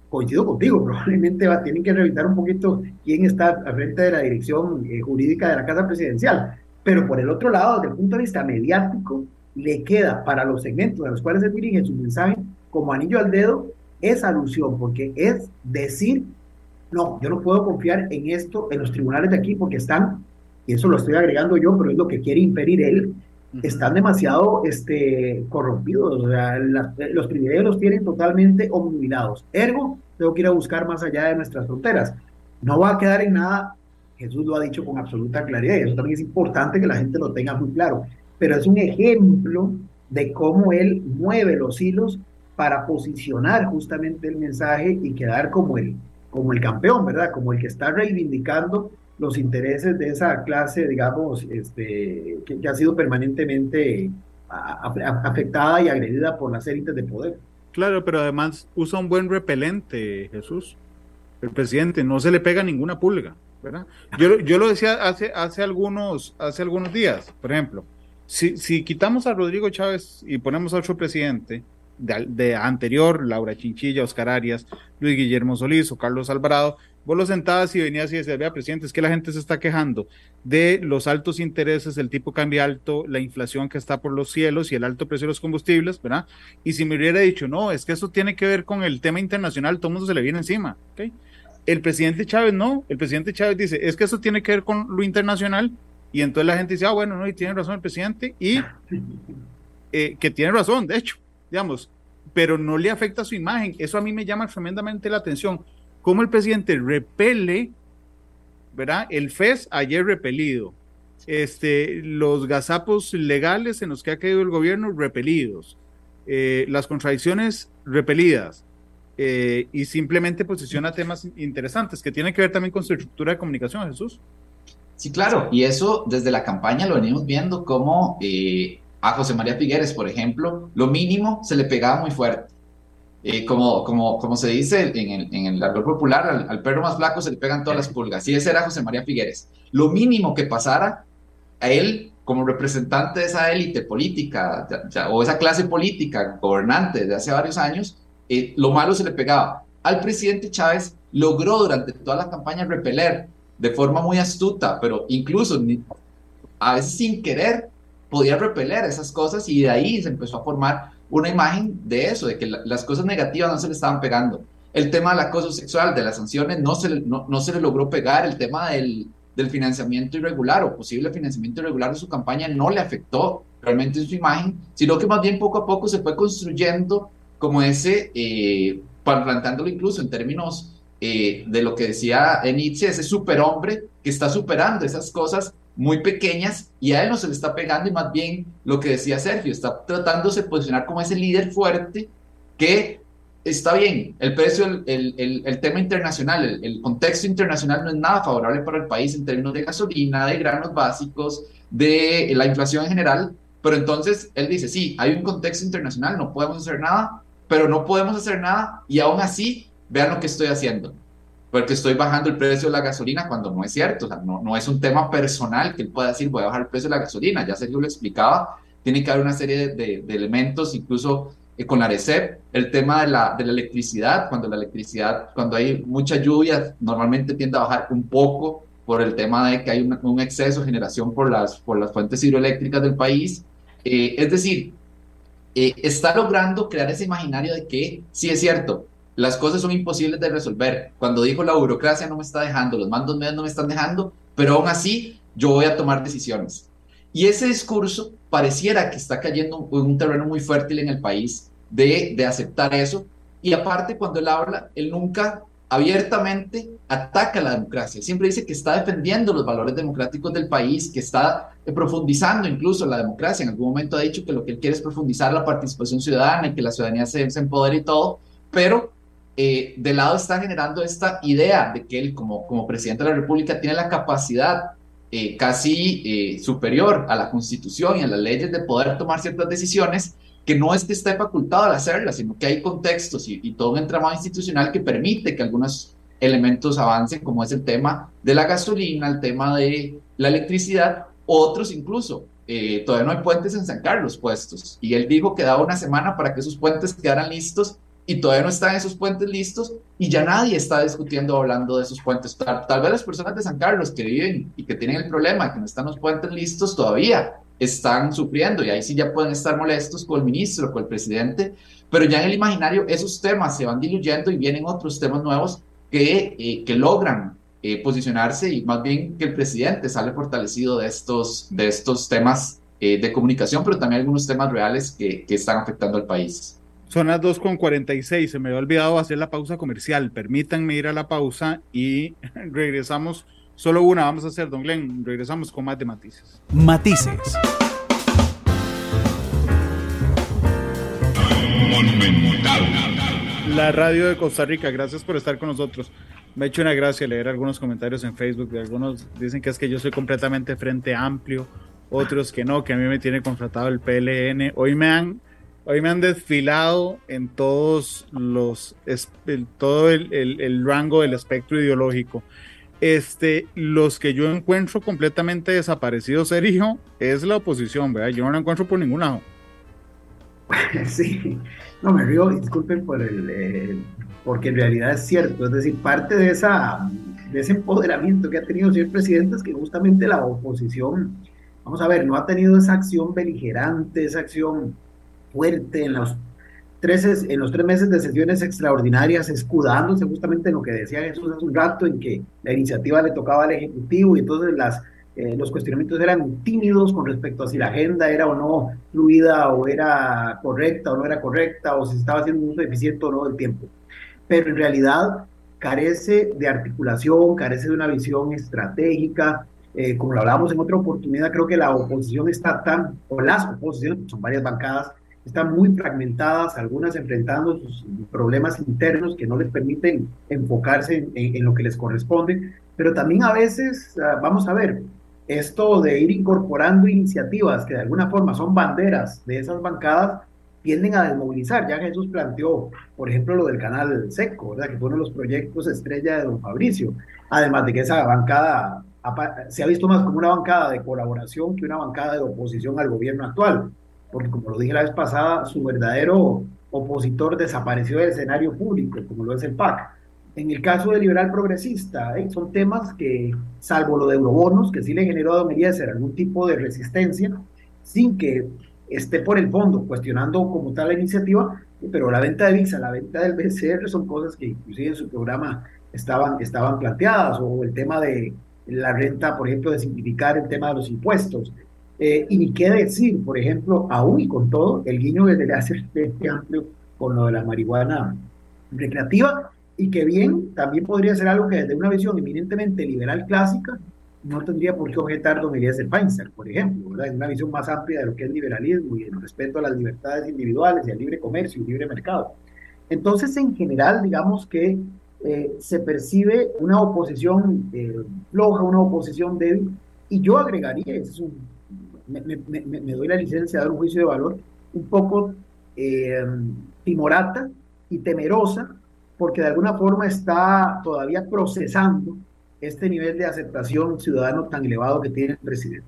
Speaker 3: coincido contigo, probablemente va, tienen que revisar un poquito quién está al frente de la dirección eh, jurídica de la Casa Presidencial. Pero por el otro lado, desde el punto de vista mediático, le queda para los segmentos a los cuales se dirige su mensaje como anillo al dedo esa alusión, porque es decir, no, yo no puedo confiar en esto, en los tribunales de aquí, porque están, y eso lo estoy agregando yo, pero es lo que quiere impedir él, están demasiado este, corrompidos, o sea, los privilegios los tienen totalmente obnubilados. Ergo, tengo que ir a buscar más allá de nuestras fronteras. No va a quedar en nada, Jesús lo ha dicho con absoluta claridad, y eso también es importante que la gente lo tenga muy claro pero es un ejemplo de cómo él mueve los hilos para posicionar justamente el mensaje y quedar como el, como el campeón, ¿verdad? Como el que está reivindicando los intereses de esa clase, digamos, este, que, ha sido permanentemente afectada y agredida por las élites de poder.
Speaker 2: Claro, pero además usa un buen repelente, Jesús. El presidente no se le pega ninguna pulga, ¿verdad? Yo, yo lo decía hace, hace, algunos, hace algunos días, por ejemplo si, quitamos a Rodrigo Chávez y ponemos a otro presidente de, anterior, Laura Chinchilla, Oscar Arias, Luis Guillermo Solís o Carlos Alvarado, vos lo sentabas y venías y decías, vea, presidente, es que la gente se está quejando de los altos intereses, el tipo cambio alto, la inflación que está por los cielos y el alto precio de los combustibles, ¿verdad? Y si me hubiera dicho, no, es que eso tiene que ver con el tema internacional, todo el mundo se le viene encima, ¿ok? El presidente Chávez no, el presidente Chávez dice, es que eso tiene que ver con lo internacional y entonces la gente dice, ah, bueno, no, y tiene razón el presidente, y eh, que tiene razón, de hecho, digamos, pero no le afecta su imagen. Eso a mí me llama tremendamente la atención. Cómo el presidente repele, ¿verdad? El FES ayer repelido. Este, los gazapos legales en los que ha caído el gobierno repelidos. Eh, las contradicciones repelidas. Eh, y simplemente posiciona temas interesantes que tienen que ver también con su estructura de comunicación, Jesús.
Speaker 4: Sí, claro, y eso desde la campaña lo venimos viendo como eh, a José María Figueres, por ejemplo, lo mínimo se le pegaba muy fuerte. Eh, como, como, como se dice en el, en el árbol popular, al, perro más flaco se le pegan todas las pulgas. Y ese era José María Figueres. Lo mínimo que pasara a él como representante de esa élite política o esa clase política gobernante de hace varios años, eh, lo malo se le pegaba. Al presidente Chávez logró durante toda la campaña repeler de forma muy astuta, pero incluso a veces sin querer podía repeler esas cosas y de ahí se empezó a formar una imagen de eso, de que las cosas negativas no se le estaban pegando. El tema del acoso sexual, de las sanciones, no se le, no, se le logró pegar. El tema del, del, financiamiento irregular o posible financiamiento irregular de su campaña no le afectó realmente en su imagen, sino que más bien poco a poco se fue construyendo como ese, eh, plantándolo incluso en términos eh, de lo que decía Nietzsche, ese superhombre que está superando esas cosas muy pequeñas y a él no se le está pegando y más bien lo que decía Sergio, está tratándose de posicionar como ese líder fuerte que está bien, el precio, el, el, el tema internacional, el, el, contexto internacional no es nada favorable para el país en términos de gasolina, de granos básicos, de la inflación en general, pero entonces él dice, sí, hay un contexto internacional, no podemos hacer nada, pero no podemos hacer nada y aún así vean lo que estoy haciendo, porque estoy bajando el precio de la gasolina cuando no es cierto, o sea, no, no es un tema personal que él pueda decir voy a bajar el precio de la gasolina, ya Sergio lo explicaba, tiene que haber una serie de, elementos, incluso eh, con la ARECEP, el tema de la, de la electricidad, cuando la electricidad, cuando hay mucha lluvia, normalmente tiende a bajar un poco por el tema de que hay un, exceso de generación por las, por las fuentes hidroeléctricas del país. Eh, es decir, eh, está logrando crear ese imaginario de que sí es cierto, las cosas son imposibles de resolver. Cuando dijo la burocracia no me está dejando, los mandos medios no me están dejando, pero aún así yo voy a tomar decisiones. Y ese discurso pareciera que está cayendo en un terreno muy fértil en el país de, de aceptar eso. Y aparte, cuando él habla, él nunca abiertamente ataca la democracia. Siempre dice que está defendiendo los valores democráticos del país, que está profundizando incluso la democracia. En algún momento ha dicho que lo que él quiere es profundizar la participación ciudadana y que la ciudadanía se, se empodere y todo, pero eh, de lado está generando esta idea de que él como, presidente de la República tiene la capacidad eh, casi eh, superior a la constitución y a las leyes de poder tomar ciertas decisiones que no es que esté facultado al hacerla, sino que hay contextos y, y todo un entramado institucional que permite que algunos elementos avancen, como es el tema de la gasolina, el tema de la electricidad, otros incluso. Eh, todavía no hay puentes en San Carlos puestos. Y él dijo que daba una semana para que esos puentes quedaran listos y todavía no están esos puentes listos y ya nadie está discutiendo hablando de esos puentes. Tal, tal, vez las personas de San Carlos que viven y que tienen el problema que no están los puentes listos todavía están sufriendo y ahí sí ya pueden estar molestos con el ministro, con el presidente, pero ya en el imaginario esos temas se van diluyendo y vienen otros temas nuevos que, eh, que logran eh, posicionarse y más bien que el presidente sale fortalecido de estos, de estos temas eh, de comunicación, pero también algunos temas reales que, que están afectando al país.
Speaker 2: Son las 2.46, se me había olvidado hacer la pausa comercial. Permítanme ir a la pausa y regresamos. Solo una vamos a hacer, don Glenn. Regresamos con más de matices.
Speaker 5: Matices.
Speaker 2: La radio de Costa Rica, gracias por estar con nosotros. Me ha hecho una gracia leer algunos comentarios en Facebook de algunos dicen que es que yo soy completamente frente amplio, otros que no, que a mí me tiene contratado el PLN. Hoy me han hoy me han desfilado en todos los todo el, el, el, rango del espectro ideológico. Este, los que yo encuentro completamente desaparecidos, Sergio, es la oposición, ¿verdad? Yo no la encuentro por ningún lado.
Speaker 3: Sí, no me río, disculpen por el, eh, porque en realidad es cierto, es decir, parte de, esa, de ese empoderamiento que ha tenido el señor presidente es que justamente la oposición, vamos a ver, no ha tenido esa acción beligerante, esa acción fuerte en los, tres, en los tres meses de sesiones extraordinarias, escudándose justamente en lo que decía Jesús hace un rato, en que la iniciativa le tocaba al Ejecutivo y entonces las eh, los cuestionamientos eran tímidos con respecto a si la agenda era o no fluida o era correcta o no era correcta o si estaba haciendo un uso eficiente o no del tiempo. Pero en realidad carece de articulación, carece de una visión estratégica. Eh, como lo hablamos en otra oportunidad, creo que la oposición está tan, o las oposiciones, son varias bancadas, están muy fragmentadas, algunas enfrentando sus problemas internos que no les permiten enfocarse en, lo que les corresponde, pero también a veces, uh, vamos a ver, esto de ir incorporando iniciativas que de alguna forma son banderas de esas bancadas, tienden a desmovilizar. Ya Jesús planteó, por ejemplo, lo del canal seco, ¿verdad? que fue uno de los proyectos estrella de don Fabricio. Además de que esa bancada se ha visto más como una bancada de colaboración que una bancada de oposición al gobierno actual, porque como lo dije la vez pasada, su verdadero opositor desapareció del escenario público, como lo es el PAC. En el caso de liberal progresista, ¿eh? son temas que, salvo lo de eurobonos, que sí le generó a Don Eliezer algún tipo de resistencia, sin que esté por el fondo cuestionando como tal la iniciativa, pero la venta de VIXA, la venta del BCR son cosas que inclusive en su programa estaban, estaban planteadas, o el tema de la renta, por ejemplo, de simplificar el tema de los impuestos. Eh, y ni qué decir, por ejemplo, aún y con todo, el guiño desde hace este amplio con lo de la marihuana recreativa, y que bien, también podría ser algo que desde una visión eminentemente liberal clásica no tendría por qué objetar don Eliezer Feinstein, por ejemplo, ¿verdad? en una visión más amplia de lo que es liberalismo y el respeto a las libertades individuales y al libre comercio y libre mercado. Entonces, en general, digamos que eh, se percibe una oposición eh, floja, una oposición débil, y yo agregaría, es un, me, me, me, doy la licencia de dar un juicio de valor, un poco eh, timorata y temerosa porque de alguna forma está todavía procesando este nivel de aceptación ciudadano tan elevado que tiene el presidente.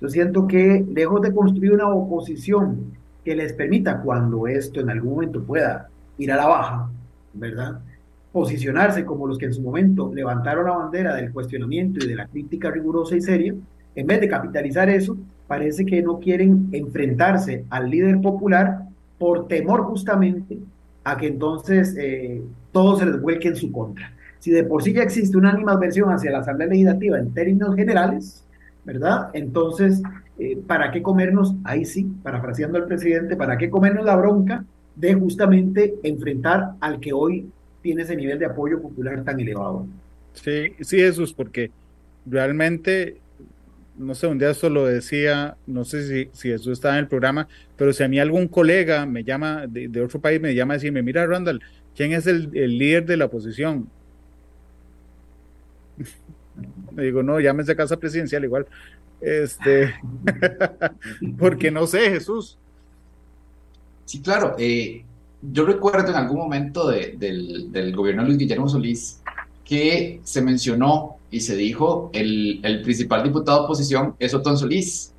Speaker 3: Yo siento que lejos de construir una oposición que les permita, cuando esto en algún momento pueda ir a la baja, ¿verdad? Posicionarse como los que en su momento levantaron la bandera del cuestionamiento y de la crítica rigurosa y seria, en vez de capitalizar eso, parece que no quieren enfrentarse al líder popular por temor justamente a que entonces eh, todo se les vuelque en su contra. Si de por sí ya existe una animadversión hacia la Asamblea Legislativa en términos generales, ¿verdad? Entonces, eh, ¿para qué comernos, ahí sí, parafraseando al presidente, ¿para qué comernos la bronca de justamente enfrentar al que hoy tiene ese nivel de apoyo popular tan elevado?
Speaker 2: Sí, sí, Jesús, porque realmente no sé, un día esto lo decía, no sé si, si eso está en el programa, pero si a mí algún colega me llama de, de otro país, me llama a decirme, mira, Randall, ¿quién es el, el líder de la oposición? me digo, no, llámese casa presidencial igual. Este, porque no sé, Jesús.
Speaker 4: Sí, claro. Eh, yo recuerdo en algún momento del, del, gobierno de Luis Guillermo Solís que se mencionó y se dijo el, el principal diputado de oposición es Otón Solís,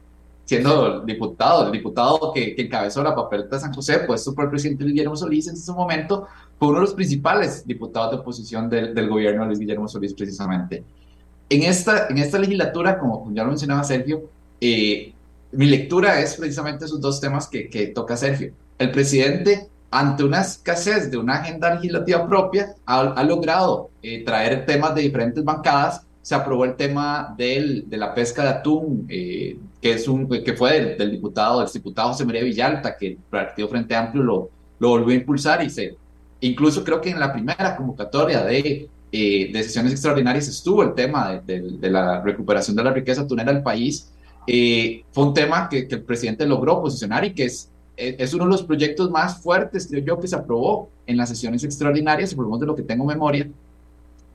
Speaker 4: siendo diputado, el diputado que, que, encabezó la papeleta de San José, puesto por el presidente Luis Guillermo Solís en ese momento, fue uno de los principales diputados de oposición del, del gobierno de Luis Guillermo Solís precisamente. En esta, en esta legislatura, como ya lo mencionaba Sergio, eh, mi lectura es precisamente esos dos temas que, que toca Sergio. El presidente ante una escasez de una agenda legislativa propia, ha, logrado eh, traer temas de diferentes bancadas. Se aprobó el tema del, de la pesca de atún, eh, que, es un, que fue del, diputado, del diputado José María Villalta, que el Partido Frente Amplio lo, lo volvió a impulsar y se, incluso creo que en la primera convocatoria de, eh, de sesiones extraordinarias estuvo el tema de, de, la recuperación de la riqueza atunera del país. fue un tema que, que el presidente logró posicionar y que es eh, es uno de los proyectos más fuertes, creo yo, que se aprobó en las sesiones extraordinarias, por lo menos de lo que tengo memoria,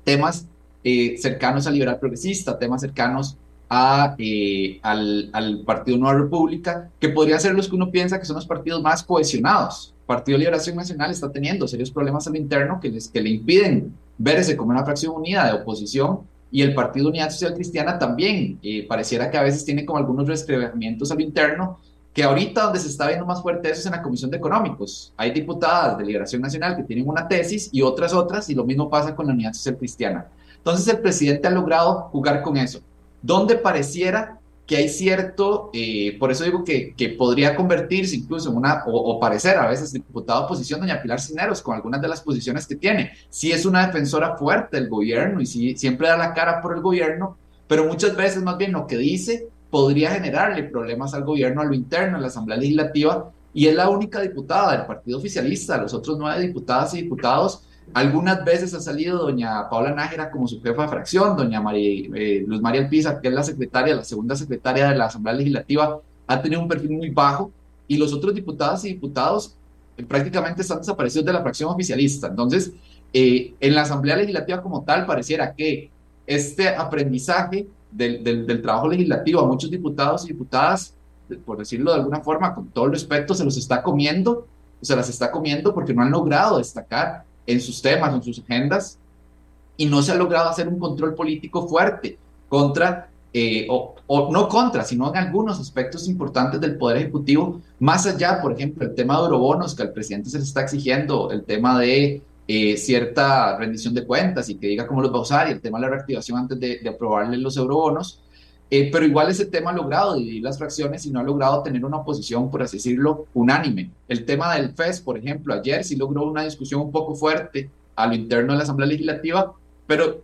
Speaker 4: temas eh, cercanos al liberal progresista, temas cercanos a, eh, al, al, Partido Nueva República, que podrían ser los que uno piensa que son los partidos más cohesionados. Partido de Liberación Nacional está teniendo serios problemas al interno que, les, que le impiden verse como una fracción unida de oposición y el Partido Unidad Social Cristiana también pareciera que a veces tiene como algunos resquebrajamientos al interno que ahorita donde se está viendo más fuerte eso es en la Comisión de Económicos. Hay diputadas de Liberación Nacional que tienen una tesis y otras otras, y lo mismo pasa con la Unidad Social Cristiana. Entonces el presidente ha logrado jugar con eso. Donde pareciera que hay cierto, eh, por eso digo que, que, podría convertirse incluso en una, o, parecer a veces diputado de oposición, doña Pilar Cineros, con algunas de las posiciones que tiene. Sí es una defensora fuerte del gobierno y sí, siempre da la cara por el gobierno, pero muchas veces más bien lo que dice podría generarle problemas al gobierno a lo interno, a la Asamblea Legislativa, y es la única diputada del partido oficialista, los otros nueve diputadas y diputados. Algunas veces ha salido doña Paula Nájera como su jefa de fracción, doña María, eh, Luz María Alpiza, que es la secretaria, la segunda secretaria de la Asamblea Legislativa, ha tenido un perfil muy bajo, y los otros diputadas y diputados eh, prácticamente están desaparecidos de la fracción oficialista. Entonces, eh, en la Asamblea Legislativa como tal, pareciera que este aprendizaje del, del, trabajo legislativo. A muchos diputados y diputadas, por decirlo de alguna forma, con todo el respeto, se los está comiendo, se las está comiendo porque no han logrado destacar en sus temas, en sus agendas, y no se ha logrado hacer un control político fuerte contra, eh, o, o, no contra, sino en algunos aspectos importantes del Poder Ejecutivo, más allá, por ejemplo, el tema de eurobonos que al presidente se le está exigiendo, el tema de eh, cierta rendición de cuentas y que diga cómo los va a usar y el tema de la reactivación antes de, de aprobarle los eurobonos. Eh, pero igual ese tema ha logrado dividir las fracciones y no ha logrado tener una oposición, por así decirlo, unánime. El tema del FES, por ejemplo, ayer sí logró una discusión un poco fuerte a lo interno de la Asamblea Legislativa, pero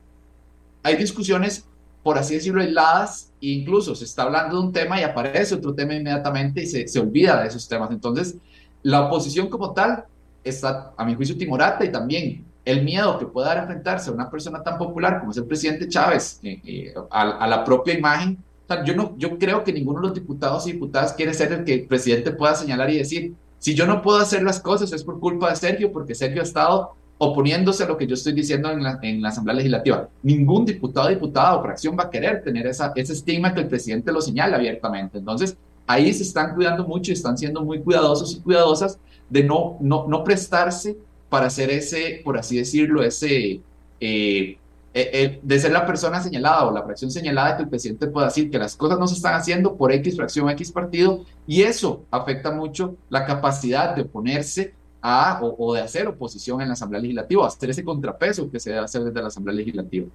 Speaker 4: hay discusiones, por así decirlo, aisladas e incluso se está hablando de un tema y aparece otro tema inmediatamente y se, se olvida de esos temas. Entonces, la oposición como tal está, a mi juicio, timorata y también el miedo que pueda enfrentarse a una persona tan popular como es el presidente Chávez eh, eh, a, la propia imagen. yo, no, yo creo que ninguno de los diputados y diputadas quiere ser el que el presidente pueda señalar y decir, si yo no puedo hacer las cosas es por culpa de Sergio, porque Sergio ha estado oponiéndose a lo que yo estoy diciendo en la, en la Asamblea Legislativa. Ningún diputado, diputada o fracción va a querer tener esa, ese estigma que el presidente lo señala abiertamente. Entonces, ahí se están cuidando mucho y están siendo muy cuidadosos y cuidadosas de no, no, no prestarse para hacer ese, por así decirlo, ese, eh, eh, eh, de ser la persona señalada o la fracción señalada que el presidente pueda decir que las cosas no se están haciendo por X fracción, X partido, y eso afecta mucho la capacidad de oponerse a o, de hacer oposición en la Asamblea Legislativa, hacer ese contrapeso que se debe hacer desde la Asamblea Legislativa.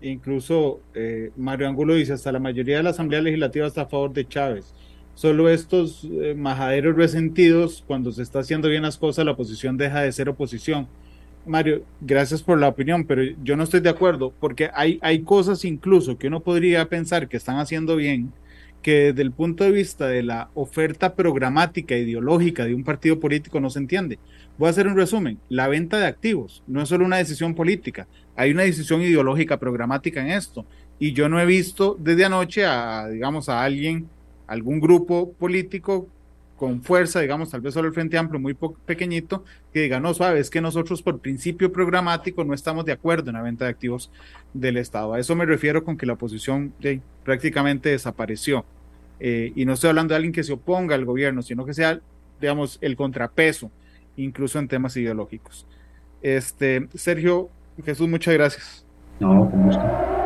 Speaker 2: incluso Mario Angulo dice, hasta la mayoría de la Asamblea Legislativa está a favor de Chávez solo estos eh, majaderos resentidos, cuando se está haciendo bien las cosas, la oposición deja de ser oposición. Mario, gracias por la opinión, pero yo no estoy de acuerdo, porque hay, hay cosas incluso que uno podría pensar que están haciendo bien, que desde el punto de vista de la oferta programática ideológica de un partido político no se entiende. Voy a hacer un resumen. La venta de activos no es solo una decisión política, hay una decisión ideológica programática en esto. Y yo no he visto desde anoche a, digamos, a alguien algún grupo político con fuerza, digamos, tal vez solo el Frente Amplio muy pequeñito, que diga, no, suave, es que nosotros por principio programático no estamos de acuerdo en la venta de activos del Estado. A eso me refiero con que la oposición prácticamente desapareció. Eh, y no estoy hablando de alguien que se oponga al gobierno, sino que sea digamos, el contrapeso, incluso en temas ideológicos. Este, Sergio, Jesús, muchas gracias.
Speaker 3: No, con gusto.